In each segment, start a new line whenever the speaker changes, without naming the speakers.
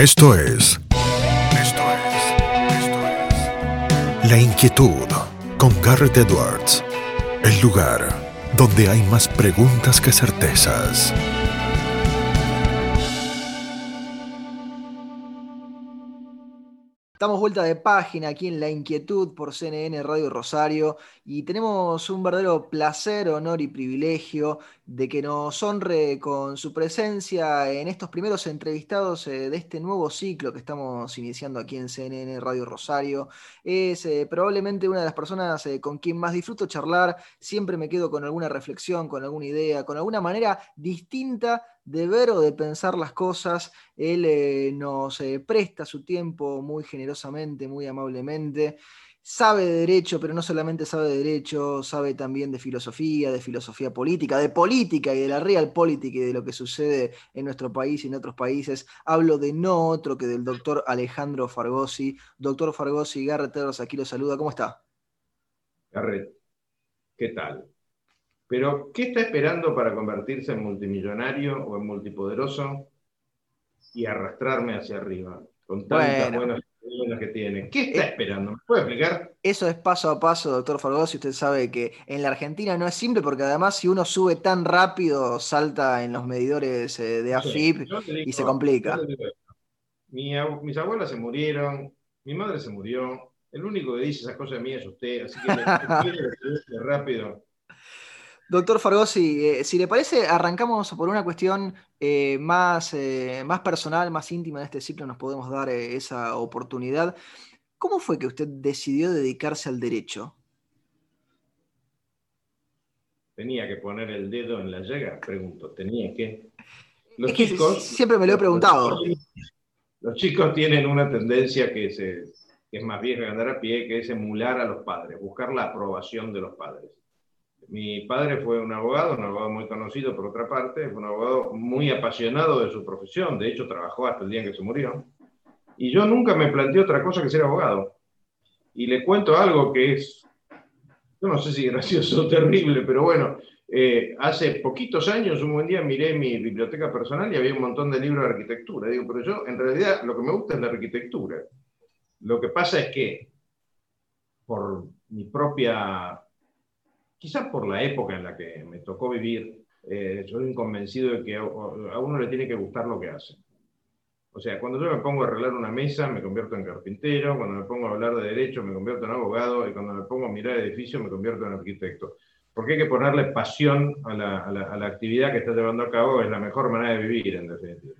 Esto es. Esto es. Esto es. La inquietud con Garrett Edwards. El lugar donde hay más preguntas que certezas.
Estamos vuelta de página aquí en La Inquietud por CNN Radio Rosario y tenemos un verdadero placer, honor y privilegio de que nos honre con su presencia en estos primeros entrevistados eh, de este nuevo ciclo que estamos iniciando aquí en CNN Radio Rosario. Es eh, probablemente una de las personas eh, con quien más disfruto charlar, siempre me quedo con alguna reflexión, con alguna idea, con alguna manera distinta de ver o de pensar las cosas. Él nos presta su tiempo muy generosamente, muy amablemente. Sabe de derecho, pero no solamente sabe de derecho, sabe también de filosofía, de filosofía política, de política y de la real política y de lo que sucede en nuestro país y en otros países. Hablo de no otro que del doctor Alejandro Fargosi. Doctor Fargosi, Garrett aquí lo saluda. ¿Cómo está?
Garrett, ¿qué tal? Pero, ¿qué está esperando para convertirse en multimillonario o en multipoderoso y arrastrarme hacia arriba? Con tantas buenas que tiene. ¿Qué está eh, esperando? ¿Me puede explicar?
Eso es paso a paso, doctor Fargosi. Usted sabe que en la Argentina no es simple porque además si uno sube tan rápido salta en los medidores eh, de AFIP y se complica.
mis abuelas se murieron, mi madre se murió. El único que dice esas cosas de mí es usted, así que le, rápido.
Doctor Fargosi, eh, si le parece, arrancamos por una cuestión eh, más, eh, más personal, más íntima en este ciclo, nos podemos dar esa oportunidad. ¿Cómo fue que usted decidió dedicarse al derecho?
Tenía que poner el dedo en la llaga, pregunto, tenía que.
Los chicos, siempre me lo he preguntado.
Los chicos tienen una tendencia que, que es más vieja que andar a pie, que es emular a los padres, buscar la aprobación de los padres mi padre fue un abogado, un abogado muy conocido por otra parte, fue un abogado muy apasionado de su profesión, de hecho trabajó hasta el día en que se murió. Y yo nunca me planteé otra cosa que ser abogado. Y le cuento algo que es, yo no sé si gracioso o terrible, pero bueno, eh, hace poquitos años, un buen día miré mi biblioteca personal y había un montón de libros de arquitectura. Digo, pero yo en realidad lo que me gusta es la arquitectura. Lo que pasa es que por mi propia quizás por la época en la que me tocó vivir, eh, soy convencido de que a uno le tiene que gustar lo que hace. O sea, cuando yo me pongo a arreglar una mesa, me convierto en carpintero, cuando me pongo a hablar de derecho, me convierto en abogado, y cuando me pongo a mirar edificios, me convierto en arquitecto. Porque hay que ponerle pasión a la, actividad que está llevando a cabo, es la mejor manera de vivir, en definitiva.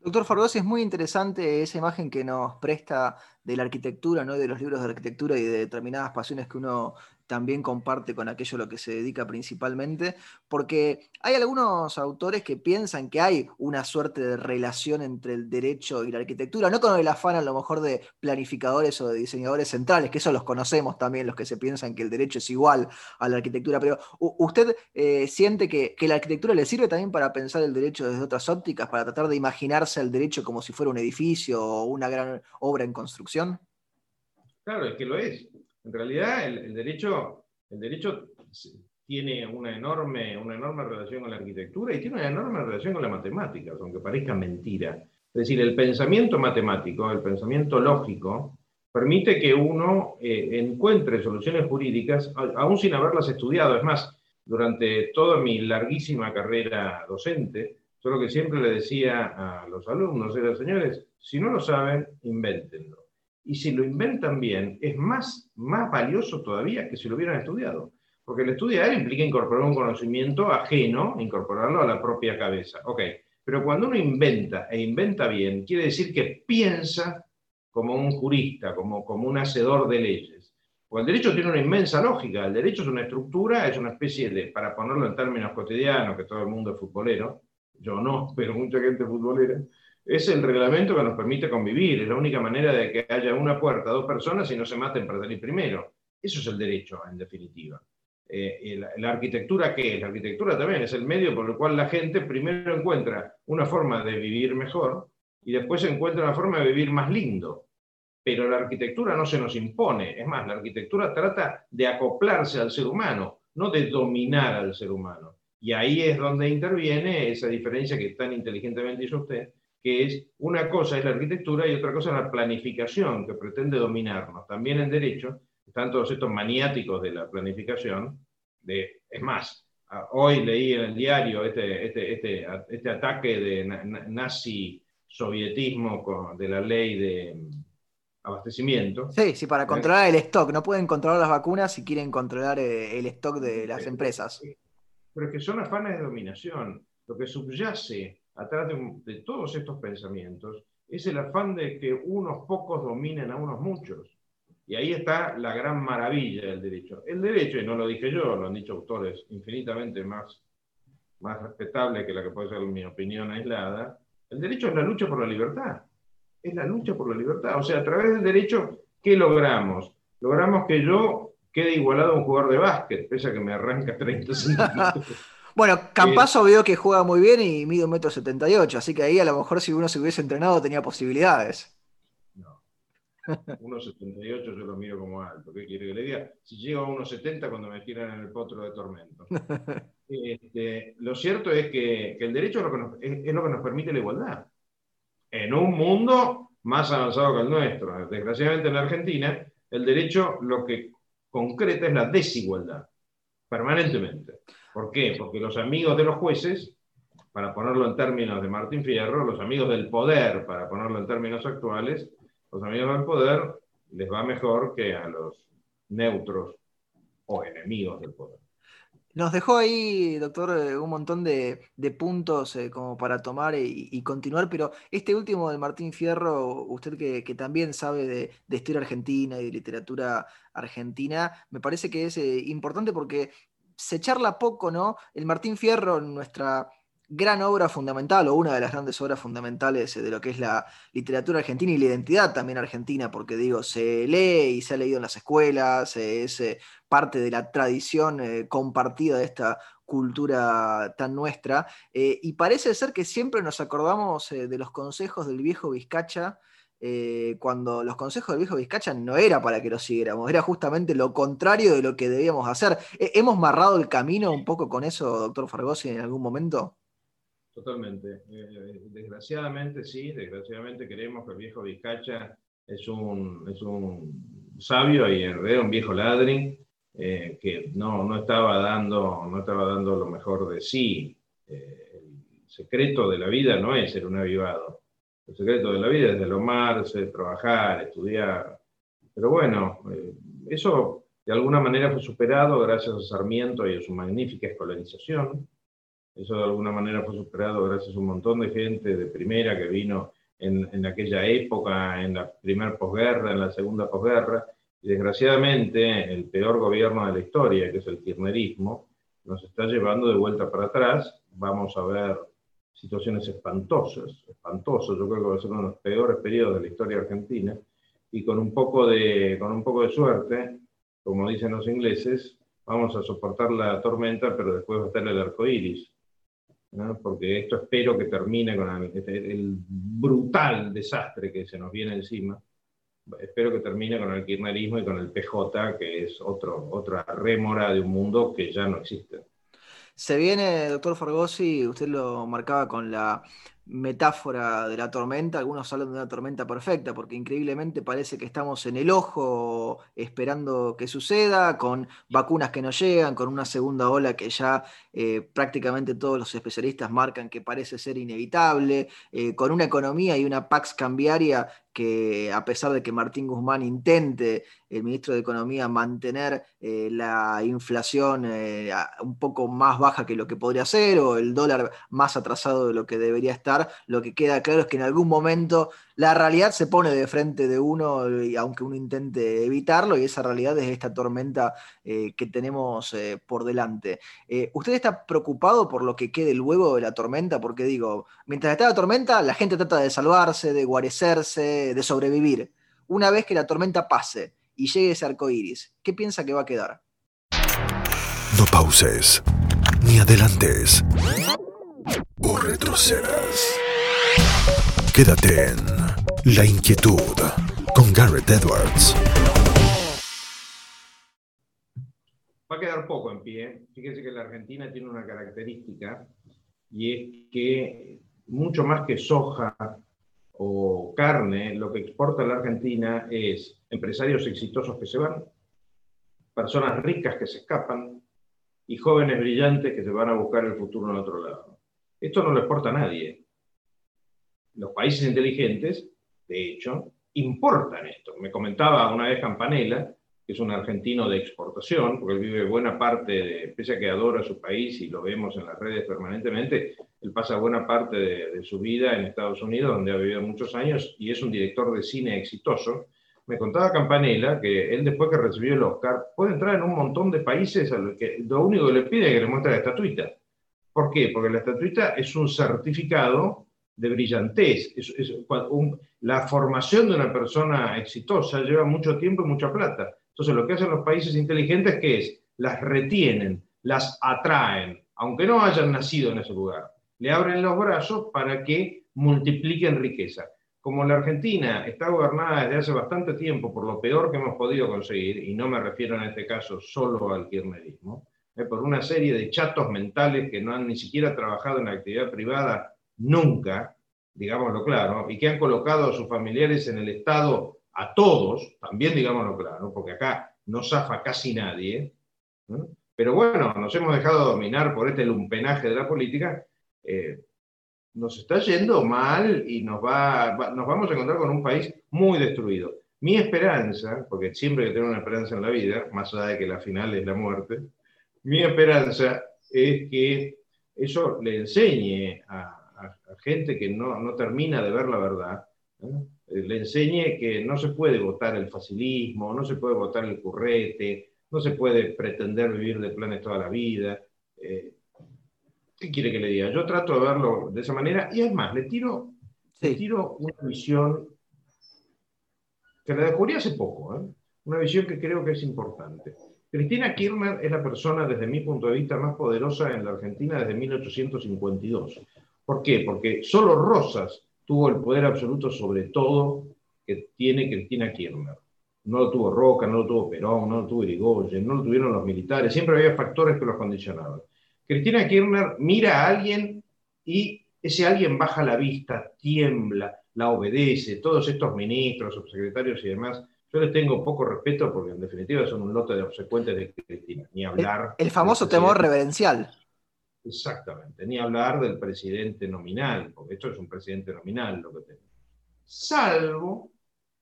Doctor Fargosi, es muy interesante esa imagen que nos presta de la arquitectura, ¿no? de los libros de arquitectura y de determinadas pasiones que uno también comparte con aquello a lo que se dedica principalmente, porque hay algunos autores que piensan que hay una suerte de relación entre el derecho y la arquitectura, no con el afán a lo mejor de planificadores o de diseñadores centrales, que eso los conocemos también, los que se piensan que el derecho es igual a la arquitectura, pero ¿usted eh, siente que, que la arquitectura le sirve también para pensar el derecho desde otras ópticas, para tratar de imaginarse el derecho como si fuera un edificio o una gran obra en construcción?
Claro, es que lo es. En realidad, el, derecho, el derecho tiene una enorme, una enorme relación con la arquitectura y tiene una enorme relación con la matemática, aunque parezca mentira. Es decir, el pensamiento matemático, el pensamiento lógico, permite que uno eh, encuentre soluciones jurídicas aún sin haberlas estudiado. Es más, durante toda mi larguísima carrera docente, yo lo que siempre le decía a los alumnos era, señores, si no lo saben, invéntenlo y si lo inventan bien, es más, más valioso todavía que si lo hubieran estudiado. Porque el estudiar implica incorporar un conocimiento ajeno, incorporarlo a la propia cabeza. Ok, pero cuando uno inventa e inventa bien, quiere decir que piensa como un jurista, como, como un hacedor de leyes. Porque el derecho tiene una inmensa lógica. El derecho es una estructura, es una especie de, para ponerlo en términos cotidianos, que todo el mundo es futbolero, yo no, pero mucha gente futbolera, es el reglamento que nos permite convivir, es la única manera de que haya una puerta, dos personas y no se maten para salir primero. Eso es el derecho, en definitiva. Eh, la, arquitectura, ¿qué es? La arquitectura también es el medio por el cual la gente primero encuentra una forma de vivir mejor y después encuentra una forma de vivir más lindo. Pero la arquitectura no se nos impone, es más, la arquitectura trata de acoplarse al ser humano, no de dominar al ser humano. Y ahí es donde interviene esa diferencia que tan inteligentemente hizo usted que es una cosa es la arquitectura y otra cosa es la planificación que pretende dominarnos. También en derecho están todos estos maniáticos de la planificación, de, es más, hoy leí en el diario este, este, este, este ataque de nazi sovietismo de la ley de abastecimiento.
Sí, sí, para controlar el stock. No pueden controlar las vacunas si quieren controlar eh, el stock de las empresas.
Pero es que son afanes de dominación. Lo que subyace atrás de, todos estos pensamientos es el afán de que unos pocos dominen a unos muchos. Y ahí está la gran maravilla del derecho. El derecho, y no lo dije yo, lo han dicho autores infinitamente más, más respetables que la que puede ser mi opinión aislada, el derecho es la lucha por la libertad. Es la lucha por la libertad. O sea, a través del derecho, ¿qué logramos? Logramos que yo quede igualado a un jugador de básquet, pese a que me arranca 30 centímetros.
bueno, Campazo veo que juega muy bien y mide un metro 78, así que ahí a lo mejor si uno se hubiese entrenado tenía posibilidades.
No. 1,78 yo lo miro como alto. ¿Qué quiere que le diga? Si llego a 1,70 cuando me tiran en el potro de tormento. Este, lo cierto es que, el derecho es lo que, nos, es lo que nos permite la igualdad. En un mundo más avanzado que el nuestro. Desgraciadamente en la Argentina, el derecho lo que concreta es la desigualdad, permanentemente. ¿Por qué? Porque los amigos de los jueces, para ponerlo en términos de Martín Fierro, los amigos del poder, para ponerlo en términos actuales, los amigos del poder les va mejor que a los neutros o enemigos del poder.
Nos dejó ahí, doctor, eh, un montón de, puntos eh, como para tomar y, continuar, pero este último de Martín Fierro, usted que, también sabe de, historia argentina y de literatura argentina, me parece que es eh, importante porque se charla poco, ¿no? El Martín Fierro, nuestra gran obra fundamental, o una de las grandes obras fundamentales de lo que es la literatura argentina y la identidad también argentina, porque digo, se lee y se ha leído en las escuelas, es eh, parte de la tradición eh, compartida de esta cultura tan nuestra, eh, y parece ser que siempre nos acordamos de los consejos del viejo Vizcacha, cuando los consejos del viejo Vizcacha no era para que los siguiéramos, era justamente lo contrario de lo que debíamos hacer. ¿Hemos marrado el camino un poco con eso, doctor Fargosi, en algún momento?
Totalmente. Eh, desgraciadamente, sí, desgraciadamente creemos que el viejo Vizcacha es un, es un sabio y en realidad un viejo ladrín eh, que no, no, estaba dando, no estaba dando lo mejor de sí. Eh, el secreto de la vida no es ser un avivado. El secreto de la vida es delomarse, trabajar, estudiar. Pero bueno, eso de alguna manera fue superado gracias a Sarmiento y a su magnífica escolarización eso de alguna manera fue superado gracias a un montón de gente de primera que vino en, en aquella época, en la primera posguerra, en la segunda posguerra. Y desgraciadamente el peor gobierno de la historia, que es el kirchnerismo, nos está llevando de vuelta para atrás. Vamos a ver situaciones espantosas, espantosas. Yo creo que va a ser uno de los peores periodos de la historia argentina. Y con un poco de, con un poco de suerte, como dicen los ingleses, vamos a soportar la tormenta, pero después va a estar el arco iris porque esto espero que termine con el, brutal desastre que se nos viene encima. Espero que termine con el kirchnerismo y con el PJ, que es otro, otra rémora de un mundo que ya no existe.
Se viene, doctor Fargosi, usted lo marcaba con la metáfora de la tormenta, algunos hablan de una tormenta perfecta, porque increíblemente parece que estamos en el ojo esperando que suceda, con vacunas que no llegan, con una segunda ola que ya eh, prácticamente todos los especialistas marcan que parece ser inevitable, eh, con una economía y una pax cambiaria que a pesar de que Martín Guzmán intente, el ministro de Economía, mantener eh, la inflación eh, un poco más baja que lo que podría ser, o el dólar más atrasado de lo que debería estar, lo que queda claro es que en algún momento la realidad se pone de frente de uno, y aunque uno intente evitarlo, y esa realidad es esta tormenta eh, que tenemos por delante. ¿Usted está preocupado por lo que quede luego de la tormenta? Porque digo, mientras está la tormenta, la gente trata de salvarse, de guarecerse, de sobrevivir. Una vez que la tormenta pase y llegue ese arco iris, ¿qué piensa que va a quedar?
No pauses, ni adelantes, o retrocedas. Quédate en la inquietud con Garrett Edwards.
Va a quedar poco en pie. Fíjese que la Argentina tiene una característica y es que mucho más que soja carne, lo que exporta la Argentina es empresarios exitosos que se van, personas ricas que se escapan y jóvenes brillantes que se van a buscar el futuro en otro lado. Esto no lo exporta nadie. Los países inteligentes, de hecho, importan esto. Me comentaba una vez Campanella es un argentino de exportación, porque él vive buena parte, de, pese a que adora su país y lo vemos en las redes permanentemente, él pasa buena parte de, su vida en Estados Unidos, donde ha vivido muchos años y es un director de cine exitoso. Me contaba Campanella que él después que recibió el Oscar puede entrar en un montón de países a que lo único que le pide es que le muestre la estatuita. ¿Por qué? Porque la estatuita es un certificado de brillantez. la formación de una persona exitosa lleva mucho tiempo y mucha plata. Entonces, lo que hacen los países inteligentes ¿qué es, las retienen, las atraen, aunque no hayan nacido en ese lugar. Le abren los brazos para que multipliquen riqueza. Como la Argentina está gobernada desde hace bastante tiempo por lo peor que hemos podido conseguir, y no me refiero en este caso solo al kirchnerismo, eh, por una serie de chatos mentales que no han ni siquiera trabajado en la actividad privada nunca, digámoslo claro, y que han colocado a sus familiares en el Estado a todos, también digámoslo claro, porque acá no zafa casi nadie, pero bueno, nos hemos dejado dominar por este lumpenaje de la política, eh, nos está yendo mal y nos, va, nos vamos a encontrar con un país muy destruido. Mi esperanza, porque siempre que tengo una esperanza en la vida, más allá de que la final es la muerte, mi esperanza es que eso le enseñe a, gente que no, no, termina de ver la verdad, eh, le enseñe que no se puede votar el facilismo, no se puede votar el currete, no se puede pretender vivir de planes toda la vida. Eh, ¿Qué quiere que le diga? Yo trato de verlo de esa manera y además le tiro, le tiro una visión que la descubrí hace poco, ¿eh? una visión que creo que es importante. Cristina Kirchner es la persona, desde mi punto de vista, más poderosa en la Argentina desde 1852. ¿Por qué? Porque solo Rosas tuvo el poder absoluto sobre todo que tiene Cristina Kirchner. No lo tuvo Roca, no lo tuvo Perón, no lo tuvo Irigoyen, no lo tuvieron los militares, siempre había factores que los condicionaban. Cristina Kirchner mira a alguien y ese alguien baja la vista, tiembla, la obedece, todos estos ministros, subsecretarios y demás, yo les tengo poco respeto porque en definitiva son un lote de obsecuentes de Cristina, ni hablar.
El, famoso temor reverencial.
Exactamente, ni hablar del presidente nominal, porque esto es un presidente nominal lo que tenemos. Salvo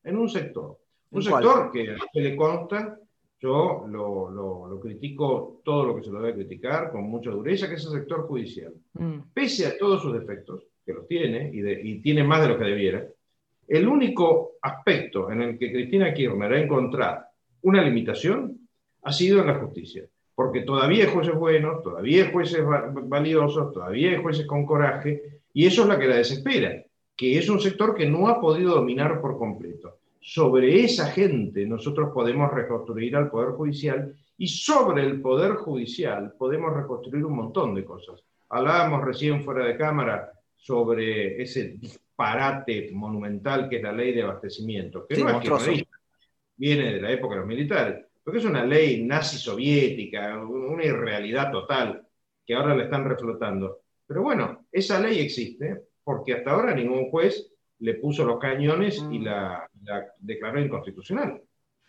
en un sector. Un sector que a se le consta, yo lo, critico todo lo que se lo debe criticar con mucha dureza, que es el sector judicial. Mm. Pese a todos sus defectos, que los tiene y, y tiene más de lo que debiera, el único aspecto en el que Cristina Kirchner ha encontrado una limitación ha sido en la justicia porque todavía hay jueces buenos, todavía hay jueces valiosos, todavía hay jueces con coraje, y eso es la que la desespera, que es un sector que no ha podido dominar por completo. Sobre esa gente nosotros podemos reconstruir al Poder Judicial y sobre el Poder Judicial podemos reconstruir un montón de cosas. Hablábamos recién fuera de cámara sobre ese disparate monumental que es la ley de abastecimiento, que no es viene de la época de los militares porque es una ley nazi soviética, una irrealidad total, que ahora la están reflotando. Pero bueno, esa ley existe porque hasta ahora ningún juez le puso los cañones y la, declaró inconstitucional.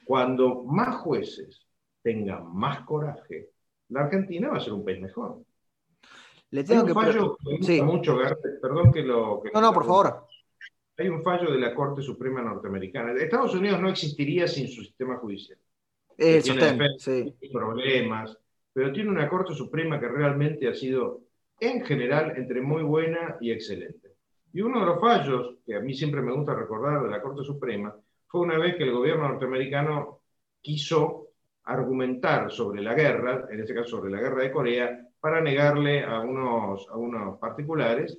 Cuando más jueces tengan más coraje, la Argentina va a ser un país mejor.
Le tengo hay un fallo
que mucho, perdón que lo...
no, no, por favor.
Hay un fallo de la Corte Suprema norteamericana. Estados Unidos no existiría sin su sistema judicial tiene problemas, pero tiene una Corte Suprema que realmente ha sido, en general, entre muy buena y excelente. Y uno de los fallos que a mí siempre me gusta recordar de la Corte Suprema fue una vez que el gobierno norteamericano quiso argumentar sobre la guerra, en este caso sobre la guerra de Corea, para negarle a unos, a unos particulares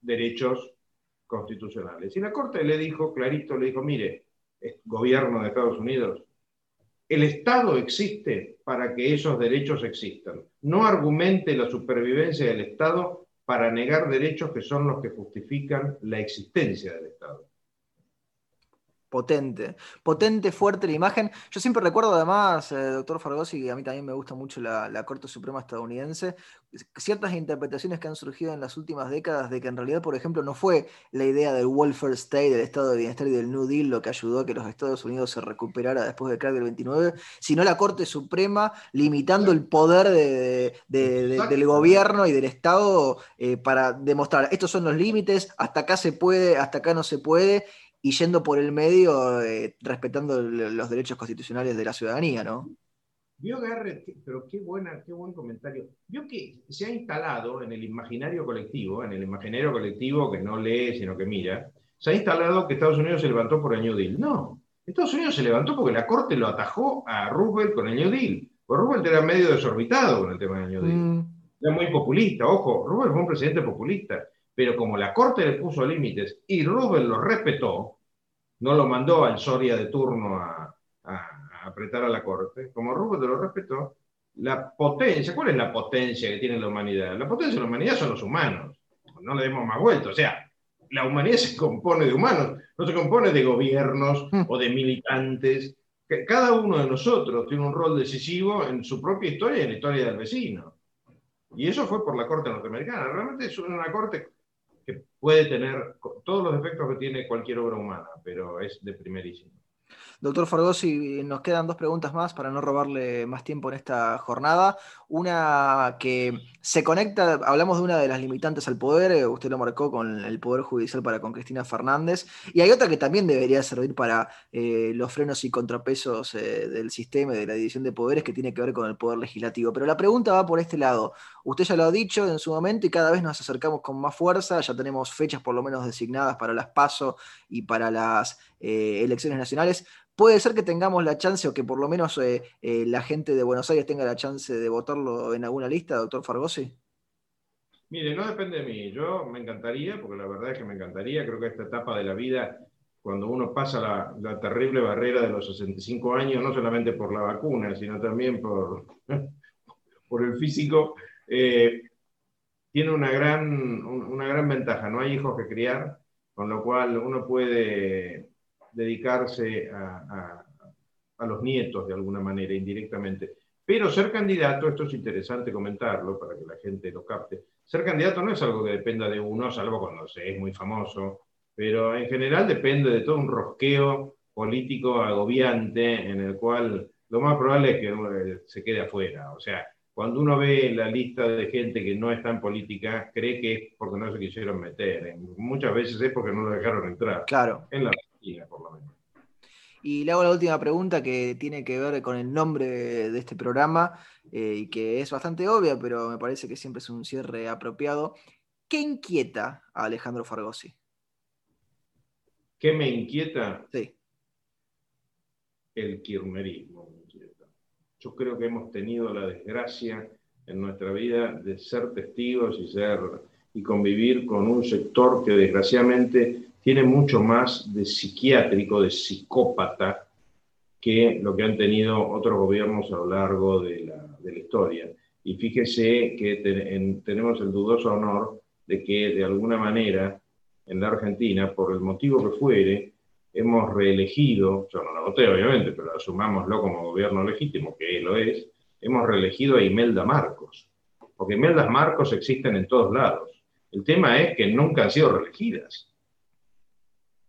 derechos constitucionales. Y la Corte le dijo, clarito, le dijo, mire, gobierno de Estados Unidos, el Estado existe para que esos derechos existan. No argumente la supervivencia del Estado para negar derechos que son los que justifican la existencia del Estado.
Potente, potente, fuerte la imagen. Yo siempre recuerdo además, eh, doctor Fargosi, y a mí también me gusta mucho la, Corte Suprema estadounidense, ciertas interpretaciones que han surgido en las últimas décadas de que en realidad, por ejemplo, no fue la idea del welfare state, del estado de bienestar y del New Deal lo que ayudó a que los Estados Unidos se recuperara después del crack del 29, sino la Corte Suprema limitando el poder del gobierno y del Estado eh, para demostrar, estos son los límites, hasta acá se puede, hasta acá no se puede y yendo por el medio, eh, respetando los derechos constitucionales de la ciudadanía, ¿no?
Vio Garrett, pero qué, buena, qué buen comentario. Vio que se ha instalado en el imaginario colectivo, en el imaginario colectivo que no lee, sino que mira, se ha instalado que Estados Unidos se levantó por el New Deal. No, Estados Unidos se levantó porque la Corte lo atajó a Roosevelt con el New Deal. Pues Roosevelt era medio desorbitado con el tema del New Deal. Mm. Era muy populista, ojo, Roosevelt fue un presidente populista pero como la Corte le puso límites y Rubén lo respetó, no lo mandó al Soria de turno a, apretar a la Corte, como Rubén lo respetó, la potencia, ¿cuál es la potencia que tiene la humanidad? La potencia de la humanidad son los humanos, no le demos más vuelta, o sea, la humanidad se compone de humanos, no se compone de gobiernos o de militantes. Cada uno de nosotros tiene un rol decisivo en su propia historia y en la historia del vecino. Y eso fue por la Corte norteamericana. Realmente es una Corte que puede tener todos los defectos que tiene cualquier obra humana, pero es de primerísimo.
Doctor Fargosi, nos quedan dos preguntas más para no robarle más tiempo en esta jornada. Una que se conecta, hablamos de una de las limitantes al poder, eh, usted lo marcó con el Poder Judicial para con Cristina Fernández, y hay otra que también debería servir para eh, los frenos y contrapesos eh, del sistema y de la división de poderes que tiene que ver con el Poder Legislativo. Pero la pregunta va por este lado. Usted ya lo ha dicho en su momento y cada vez nos acercamos con más fuerza, ya tenemos fechas por lo menos designadas para las PASO y para las elecciones nacionales puede ser que tengamos la chance o que por lo menos eh, eh, la gente de Buenos Aires tenga la chance de votarlo en alguna lista, doctor Fargosi?
Mire, no depende de mí. Yo me encantaría, porque la verdad es que me encantaría. Creo que esta etapa de la vida, cuando uno pasa la, terrible barrera de los 65 años, no solamente por la vacuna, sino también por, por el físico, eh, tiene una gran, una gran ventaja. No hay hijos que criar, con lo cual uno puede dedicarse a, los nietos de alguna manera, indirectamente. Pero ser candidato, esto es interesante comentarlo para que la gente lo capte, ser candidato no es algo que dependa de uno, salvo cuando se es muy famoso, pero en general depende de todo un rosqueo político agobiante en el cual lo más probable es que eh, se quede afuera. O sea, cuando uno ve la lista de gente que no está en política, cree que es porque no se quisieron meter. Muchas veces es porque no lo dejaron entrar.
Claro.
En la por lo menos.
Y le hago la última pregunta que tiene que ver con el nombre de este programa eh, y que es bastante obvia, pero me parece que siempre es un cierre apropiado. ¿Qué inquieta a Alejandro Fargosi?
¿Qué me inquieta?
Sí.
El kirchnerismo. Yo creo que hemos tenido la desgracia en nuestra vida de ser testigos y ser y convivir con un sector que desgraciadamente tiene mucho más de psiquiátrico, de psicópata, que lo que han tenido otros gobiernos a lo largo de la, historia. Y fíjese que tenemos el dudoso honor de que de alguna manera en la Argentina, por el motivo que fuere, hemos reelegido, yo no lo voté obviamente, pero asumámoslo como gobierno legítimo, que lo es, hemos reelegido a Imelda Marcos, porque Imelda Marcos existen en todos lados. El tema es que nunca han sido reelegidas.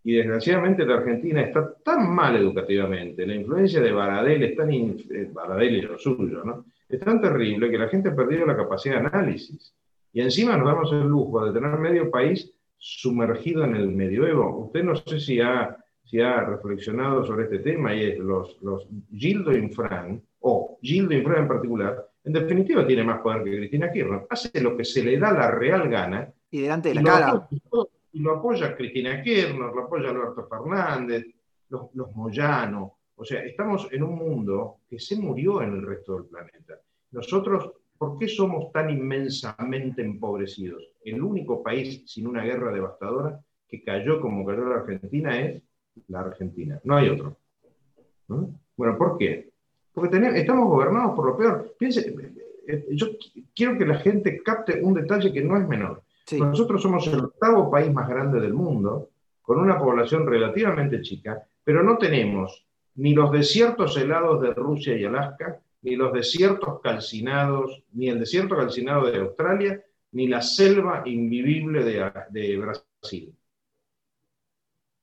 Y desgraciadamente la Argentina está tan mal educativamente, la influencia de Baradel es tan, eh, Baradel y lo suyo, ¿no? Es tan terrible que la gente ha perdido la capacidad de análisis. Y encima nos damos el lujo de tener medio país sumergido en el medioevo. Usted no sé si ha, si ha reflexionado sobre este tema y es los, los Gildo Infran, o Gildo Infran en particular, en definitiva tiene más poder que Cristina Kirchner. Hace lo que se le da la real gana.
Y delante de la cara.
Y lo apoya Cristina Kirchner, lo apoya Alberto Fernández, los, los Moyano. O sea, estamos en un mundo que se murió en el resto del planeta. Nosotros, ¿por qué somos tan inmensamente empobrecidos? El único país sin una guerra devastadora que cayó como cayó la Argentina es la Argentina. No hay otro. Bueno, ¿por qué? Porque estamos gobernados por lo peor. Piense, eh, yo quiero que la gente capte un detalle que no es menor. Nosotros somos el octavo país más grande del mundo, con una población relativamente chica, pero no tenemos ni los desiertos helados de Rusia y Alaska, ni los desiertos calcinados, ni el desierto calcinado de Australia, ni la selva invivible de, Brasil.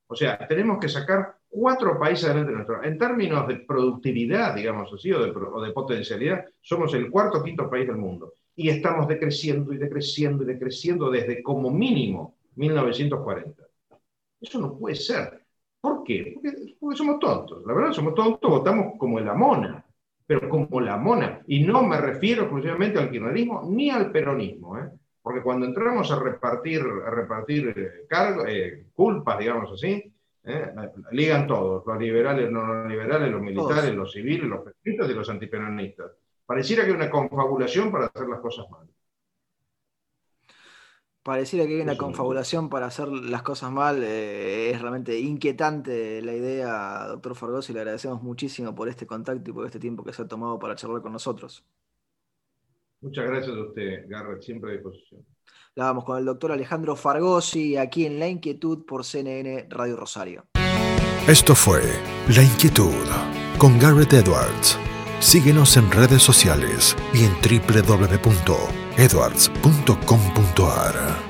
O sea, tenemos que sacar cuatro países adelante de nuestro. En términos de productividad, digamos así, o de, o de, potencialidad, somos el cuarto o quinto país del mundo. Y estamos decreciendo y decreciendo y decreciendo desde como mínimo 1940. Eso no puede ser. ¿Por qué? Porque, somos tontos. La verdad, somos tontos, votamos como la mona, pero como la mona. Y no me refiero exclusivamente al kirchnerismo ni al peronismo. ¿eh? Porque cuando entramos a repartir, a repartir eh, eh, culpas, digamos así, ligan todos, los liberales, no los liberales, los militares, los civiles, los peronistas y los antiperonistas. Pareciera que hay una confabulación para hacer las cosas mal.
Pareciera que hay una confabulación para hacer las cosas mal. Eh, es realmente inquietante la idea, doctor Fargoso, y le agradecemos muchísimo por este contacto y por este tiempo que se ha tomado para charlar con nosotros.
Muchas gracias a usted, Garrett, siempre a disposición.
La vamos con el doctor Alejandro Fargosi aquí en La Inquietud por CNN Radio Rosario.
Esto fue La Inquietud con Garrett Edwards. Síguenos en redes sociales y en www.edwards.com.ar.